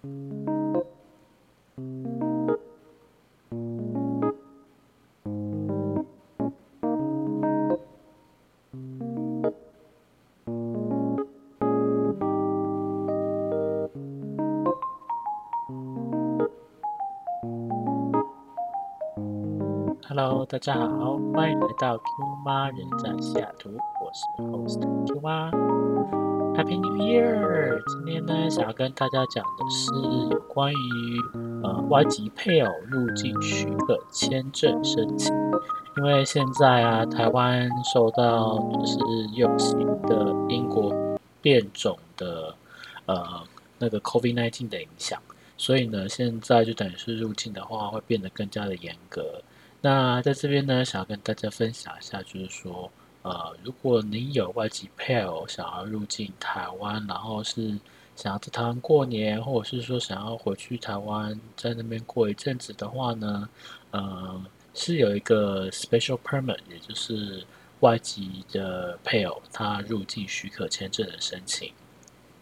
Hello，大家好，欢迎来到 Q 妈人在西雅图，我是 Host Q 妈，Happy New Year！今天呢，想要跟大家讲的是有关于呃外籍配偶入境许可签证申请，因为现在啊，台湾受到就是有新的英国变种的呃那个 COVID-19 的影响，所以呢，现在就等于是入境的话会变得更加的严格。那在这边呢，想要跟大家分享一下，就是说，呃，如果您有外籍配偶想要入境台湾，然后是想要在台湾过年，或者是说想要回去台湾在那边过一阵子的话呢，呃，是有一个 special permit，也就是外籍的配偶他入境许可签证的申请。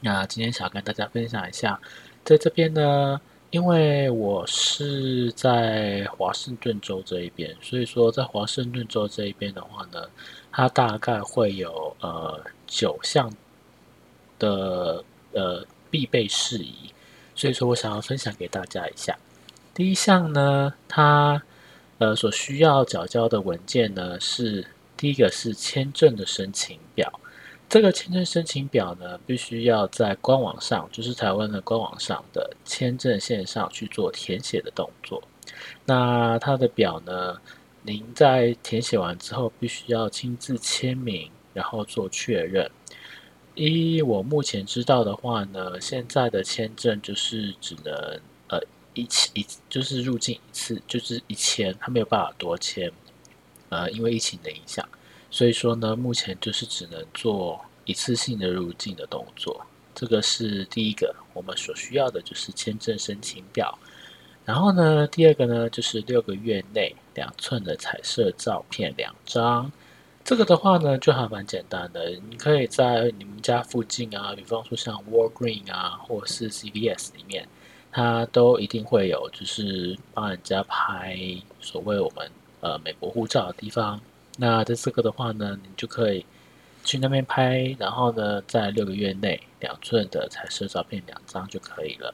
那今天想跟大家分享一下，在这边呢。因为我是在华盛顿州这一边，所以说在华盛顿州这一边的话呢，它大概会有呃九项的呃必备事宜，所以说我想要分享给大家一下。第一项呢，它呃所需要缴交的文件呢是第一个是签证的申请表。这个签证申请表呢，必须要在官网上，就是台湾的官网上的签证线上去做填写的动作。那它的表呢，您在填写完之后，必须要亲自签名，然后做确认。一我目前知道的话呢，现在的签证就是只能呃一次一就是入境一次就是一签，它没有办法多签。呃，因为疫情的影响。所以说呢，目前就是只能做一次性的入境的动作，这个是第一个我们所需要的就是签证申请表。然后呢，第二个呢就是六个月内两寸的彩色照片两张。这个的话呢就还蛮简单的，你可以在你们家附近啊，比方说像 Walgreen 啊，或是 CVS 里面，它都一定会有，就是帮人家拍所谓我们呃美国护照的地方。那在这个的话呢，你就可以去那边拍，然后呢，在六个月内两寸的彩色照片两张就可以了。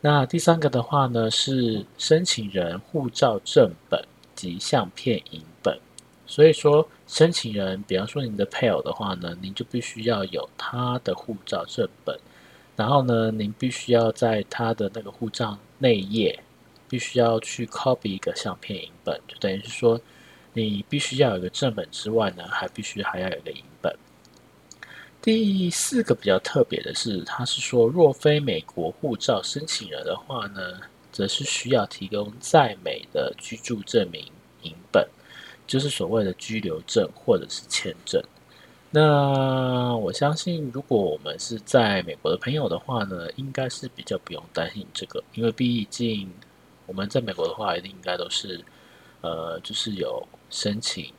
那第三个的话呢，是申请人护照正本及相片影本。所以说，申请人，比方说您的配偶的话呢，您就必须要有他的护照正本，然后呢，您必须要在他的那个护照内页，必须要去 copy 一个相片影本，就等于是说。你必须要有个正本之外呢，还必须还要有个影本。第四个比较特别的是，他是说，若非美国护照申请人的话呢，则是需要提供在美的居住证明影本，就是所谓的居留证或者是签证。那我相信，如果我们是在美国的朋友的话呢，应该是比较不用担心这个，因为毕竟我们在美国的话，一定应该都是。呃，就是有申请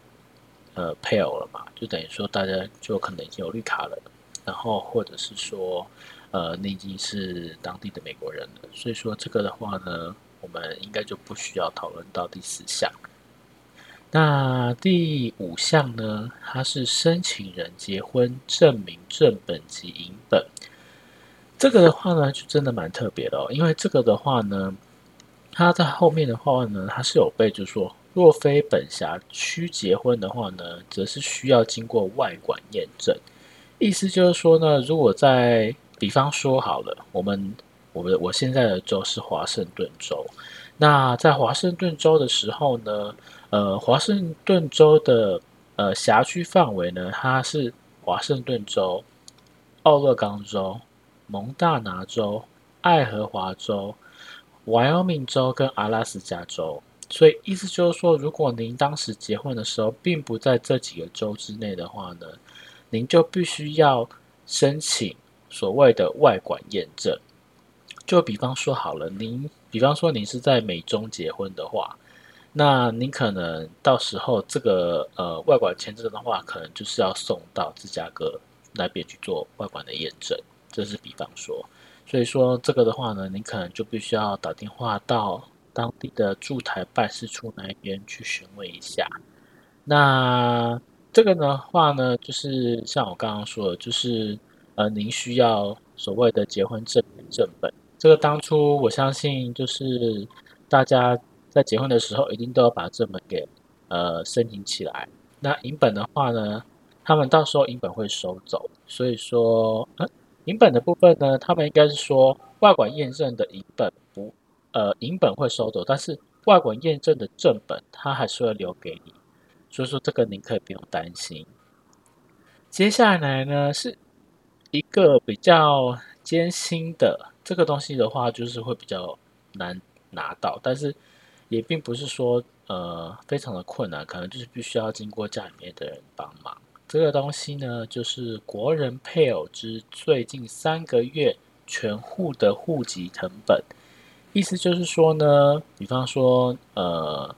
呃配偶了嘛，就等于说大家就可能已经有绿卡了，然后或者是说呃你已经是当地的美国人了，所以说这个的话呢，我们应该就不需要讨论到第四项。那第五项呢，它是申请人结婚证明正本及影本，这个的话呢，就真的蛮特别的哦，因为这个的话呢。他在后面的话呢，他是有备注说，若非本辖区结婚的话呢，则是需要经过外管验证。意思就是说呢，如果在比方说好了，我们我们我现在的州是华盛顿州，那在华盛顿州的时候呢，呃，华盛顿州的呃辖区范围呢，它是华盛顿州、奥勒冈州、蒙大拿州、爱荷华州。Wyoming 州跟阿拉斯加州，所以意思就是说，如果您当时结婚的时候并不在这几个州之内的话呢，您就必须要申请所谓的外管验证。就比方说好了，您比方说您是在美中结婚的话，那您可能到时候这个呃外管签证的话，可能就是要送到芝加哥那边去做外管的验证。这是比方说。所以说这个的话呢，您可能就必须要打电话到当地的驻台办事处那一边去询问一下。那这个的话呢，就是像我刚刚说的，就是呃，您需要所谓的结婚证正本。这个当初我相信，就是大家在结婚的时候，一定都要把正本给呃申请起来。那银本的话呢，他们到时候银本会收走，所以说，呃，银本的部分呢，他们应该是说外管验证的银本，呃，银本会收走，但是外管验证的正本，他还是会留给你。所以说这个您可以不用担心。接下来呢是一个比较艰辛的这个东西的话，就是会比较难拿到，但是也并不是说呃非常的困难，可能就是必须要经过家里面的人帮忙。这个东西呢就是国人配偶之最近三个月全户的户籍成本，意思就是说呢，比方说呃。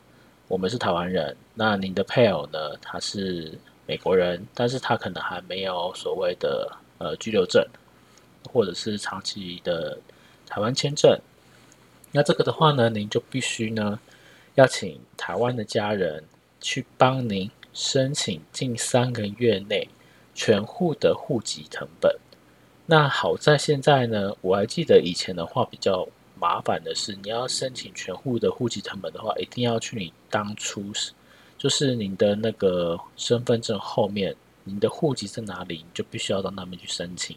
我们是台湾人，那您的配偶呢？他是美国人，但是他可能还没有所谓的呃居留证，或者是长期的台湾签证。那这个的话呢，您就必须呢要请台湾的家人去帮您申请近三个月内全户的户籍成本。那好在现在呢，我还记得以前的话比较。麻烦的是，你要申请全户的户籍成本的话，一定要去你当初是，就是你的那个身份证后面，你的户籍在哪里，你就必须要到那边去申请。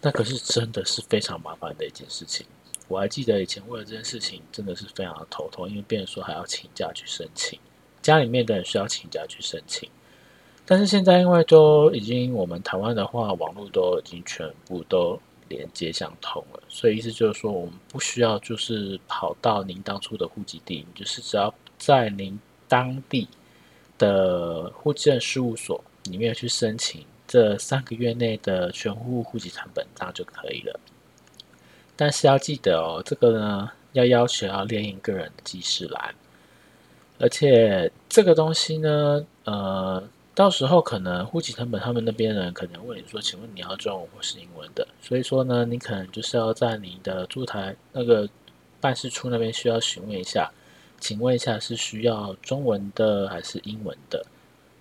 那可是真的是非常麻烦的一件事情。我还记得以前为了这件事情，真的是非常的头痛，因为别人说还要请假去申请，家里面的人需要请假去申请。但是现在因为都已经我们台湾的话，网络都已经全部都。连接相通了，所以意思就是说，我们不需要就是跑到您当初的户籍地，就是只要在您当地的户政事务所里面去申请这三个月内的全户户籍成本，这样就可以了。但是要记得哦，这个呢要要求要列印个人的记事栏，而且这个东西呢，呃。到时候可能户籍成本他们那边人可能问你说，请问你要中文或是英文的？所以说呢，你可能就是要在你的驻台那个办事处那边需要询问一下，请问一下是需要中文的还是英文的？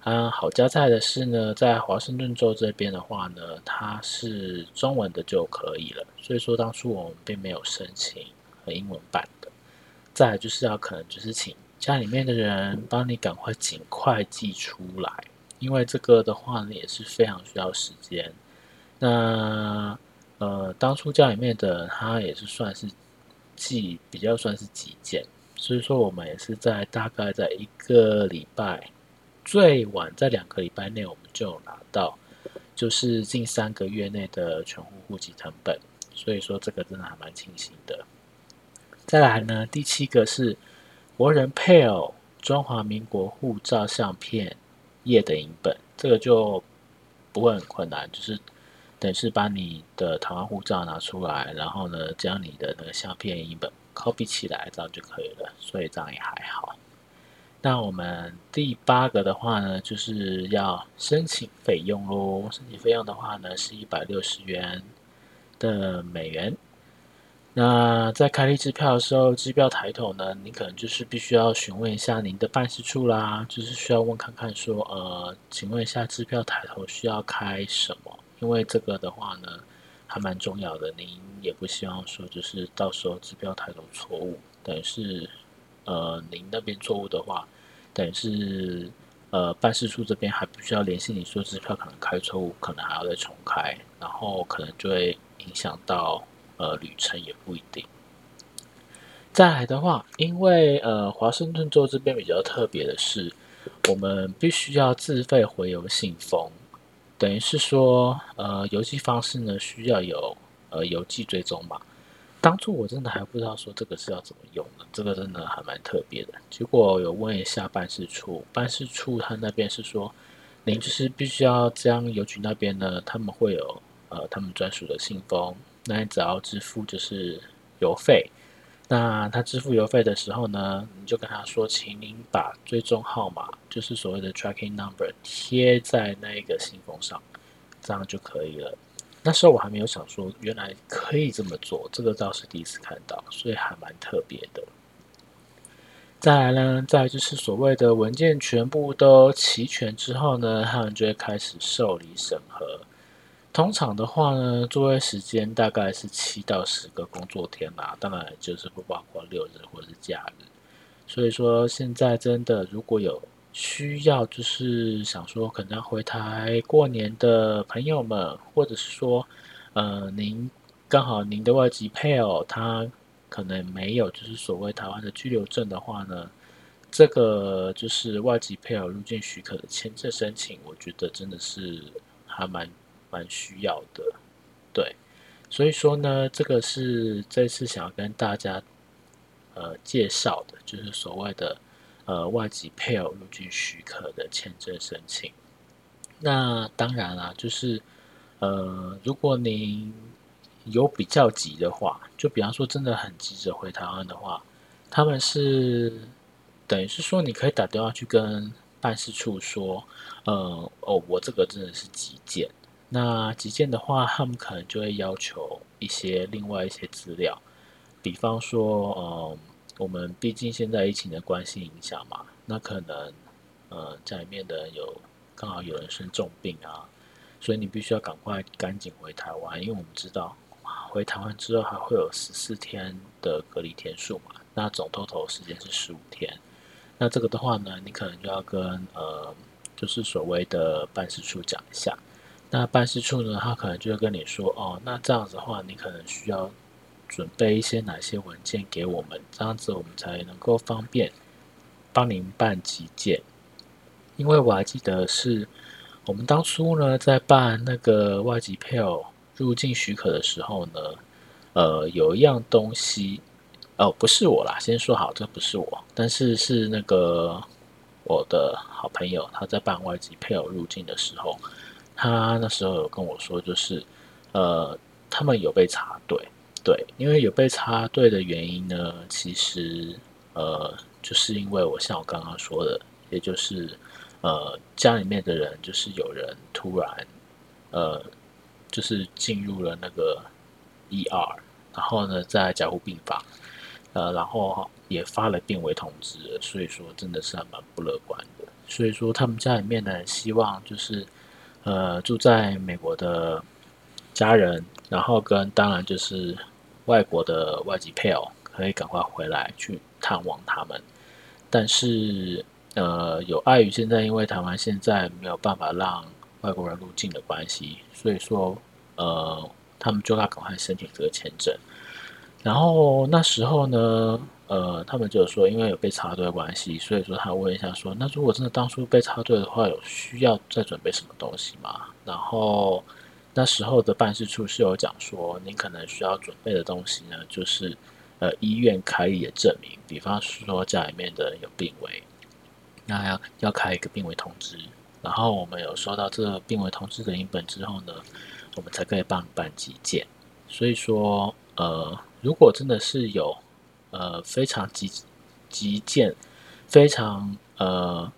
啊，好加在的是呢，在华盛顿州这边的话呢，它是中文的就可以了。所以说当初我们并没有申请和英文版的。再就是要可能就是请家里面的人帮你赶快尽快寄出来。因为这个的话呢，也是非常需要时间。那呃，当初家里面的他也是算是寄比较算是急件，所以说我们也是在大概在一个礼拜，最晚在两个礼拜内，我们就拿到，就是近三个月内的全户户籍成本。所以说这个真的还蛮庆幸的。再来呢，第七个是国人配偶中华民国护照相片。页的影本，这个就不会很困难，就是等于是把你的台湾护照拿出来，然后呢，将你的那个相片影本 copy 起来，这样就可以了，所以这样也还好。那我们第八个的话呢，就是要申请费用喽。申请费用的话呢，是一百六十元的美元。那在开立支票的时候，支票抬头呢，你可能就是必须要询问一下您的办事处啦，就是需要问看看说，呃，请问一下支票抬头需要开什么？因为这个的话呢，还蛮重要的，您也不希望说就是到时候支票抬头错误，等于是，呃，您那边错误的话，等于是，呃，办事处这边还不需要联系你说支票可能开错误，可能还要再重开，然后可能就会影响到。呃，旅程也不一定。再来的话，因为呃，华盛顿州这边比较特别的是，我们必须要自费回邮信封，等于是说，呃，邮寄方式呢需要有呃邮寄追踪码。当初我真的还不知道说这个是要怎么用的，这个真的还蛮特别的。结果有问一下办事处，办事处他那边是说，您就是必须要将邮局那边呢，他们会有呃他们专属的信封。那你只要支付就是邮费，那他支付邮费的时候呢，你就跟他说，请您把追踪号码，就是所谓的 tracking number 贴在那个信封上，这样就可以了。那时候我还没有想说，原来可以这么做，这个倒是第一次看到，所以还蛮特别的。再来呢，再就是所谓的文件全部都齐全之后呢，他们就会开始受理审核。通常的话呢，作业时间大概是七到十个工作天啦，当然就是不包括六日或者是假日。所以说，现在真的如果有。需要就是想说，可能要回台过年的朋友们，或者是说，呃，您刚好您的外籍配偶他可能没有就是所谓台湾的居留证的话呢，这个就是外籍配偶入境许可的签证申请，我觉得真的是还蛮蛮需要的，对，所以说呢，这个是这次想要跟大家呃介绍的，就是所谓的。呃，外籍配偶入境许可的签证申请，那当然啦，就是呃，如果您有比较急的话，就比方说真的很急着回台湾的话，他们是等于是说，你可以打电话去跟办事处说，呃，哦，我这个真的是急件。那急件的话，他们可能就会要求一些另外一些资料，比方说，嗯。我们毕竟现在疫情的关系影响嘛，那可能呃家里面的有刚好有人生重病啊，所以你必须要赶快赶紧回台湾，因为我们知道回台湾之后还会有十四天的隔离天数嘛，那总 total 时间是十五天，那这个的话呢，你可能就要跟呃就是所谓的办事处讲一下，那办事处呢，他可能就会跟你说哦，那这样子的话，你可能需要。准备一些哪些文件给我们，这样子我们才能够方便帮您办急件。因为我还记得是我们当初呢在办那个外籍配偶入境许可的时候呢，呃，有一样东西，哦，不是我啦，先说好，这不是我，但是是那个我的好朋友，他在办外籍配偶入境的时候，他那时候有跟我说，就是呃，他们有被插队。对，因为有被插队的原因呢，其实呃，就是因为我像我刚刚说的，也就是呃，家里面的人就是有人突然呃，就是进入了那个 ER，然后呢，在加护病房，呃，然后也发了病危通知，所以说真的是还蛮不乐观的。所以说他们家里面呢，希望就是呃，住在美国的家人，然后跟当然就是。外国的外籍配偶可以赶快回来去探望他们，但是呃，有碍于现在因为台湾现在没有办法让外国人入境的关系，所以说呃，他们就要赶快申请这个签证。然后那时候呢，呃，他们就说因为有被插队的关系，所以说他问一下说，那如果真的当初被插队的话，有需要再准备什么东西吗？然后。那时候的办事处是有讲说，您可能需要准备的东西呢，就是呃医院开立的证明，比方说家里面的有病危，那要要开一个病危通知，然后我们有收到这个病危通知的影本之后呢，我们才可以办办急件。所以说，呃，如果真的是有呃非常急急件，非常呃。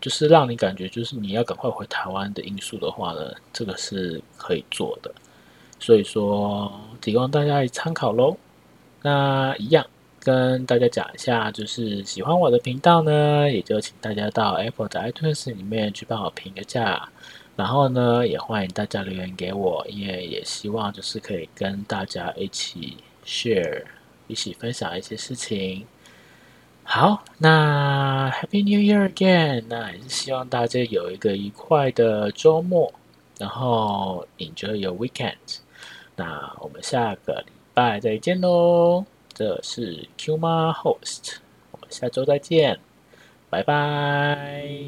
就是让你感觉就是你要赶快回台湾的因素的话呢，这个是可以做的，所以说提供大家参考喽。那一样跟大家讲一下，就是喜欢我的频道呢，也就请大家到 Apple 的 iTunes 里面去帮我评个价，然后呢，也欢迎大家留言给我，因为也希望就是可以跟大家一起 share，一起分享一些事情。好，那 Happy New Year again！那也是希望大家有一个愉快的周末，然后 Enjoy your weekend。那我们下个礼拜再见喽！这是 Q 妈 Host，我们下周再见，拜拜。